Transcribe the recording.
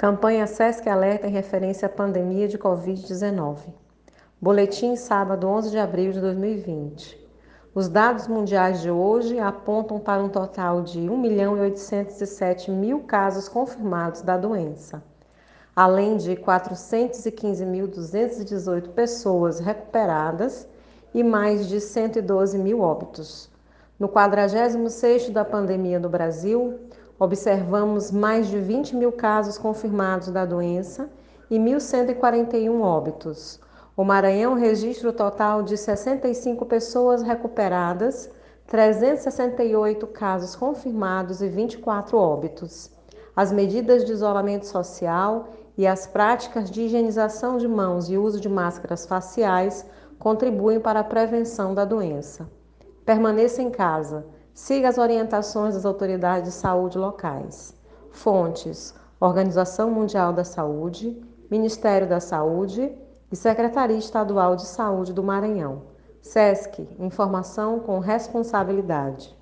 Campanha SESC Alerta em referência à pandemia de Covid-19. Boletim sábado 11 de abril de 2020. Os dados mundiais de hoje apontam para um total de 1 milhão e 807 mil casos confirmados da doença, além de 415.218 pessoas recuperadas e mais de 112 mil óbitos. No 46º da pandemia no Brasil, observamos mais de 20 mil casos confirmados da doença e 1.141 óbitos. O Maranhão registra o total de 65 pessoas recuperadas, 368 casos confirmados e 24 óbitos. As medidas de isolamento social e as práticas de higienização de mãos e uso de máscaras faciais contribuem para a prevenção da doença. Permaneça em casa. Siga as orientações das autoridades de saúde locais. Fontes: Organização Mundial da Saúde, Ministério da Saúde e Secretaria Estadual de Saúde do Maranhão. SESC Informação com responsabilidade.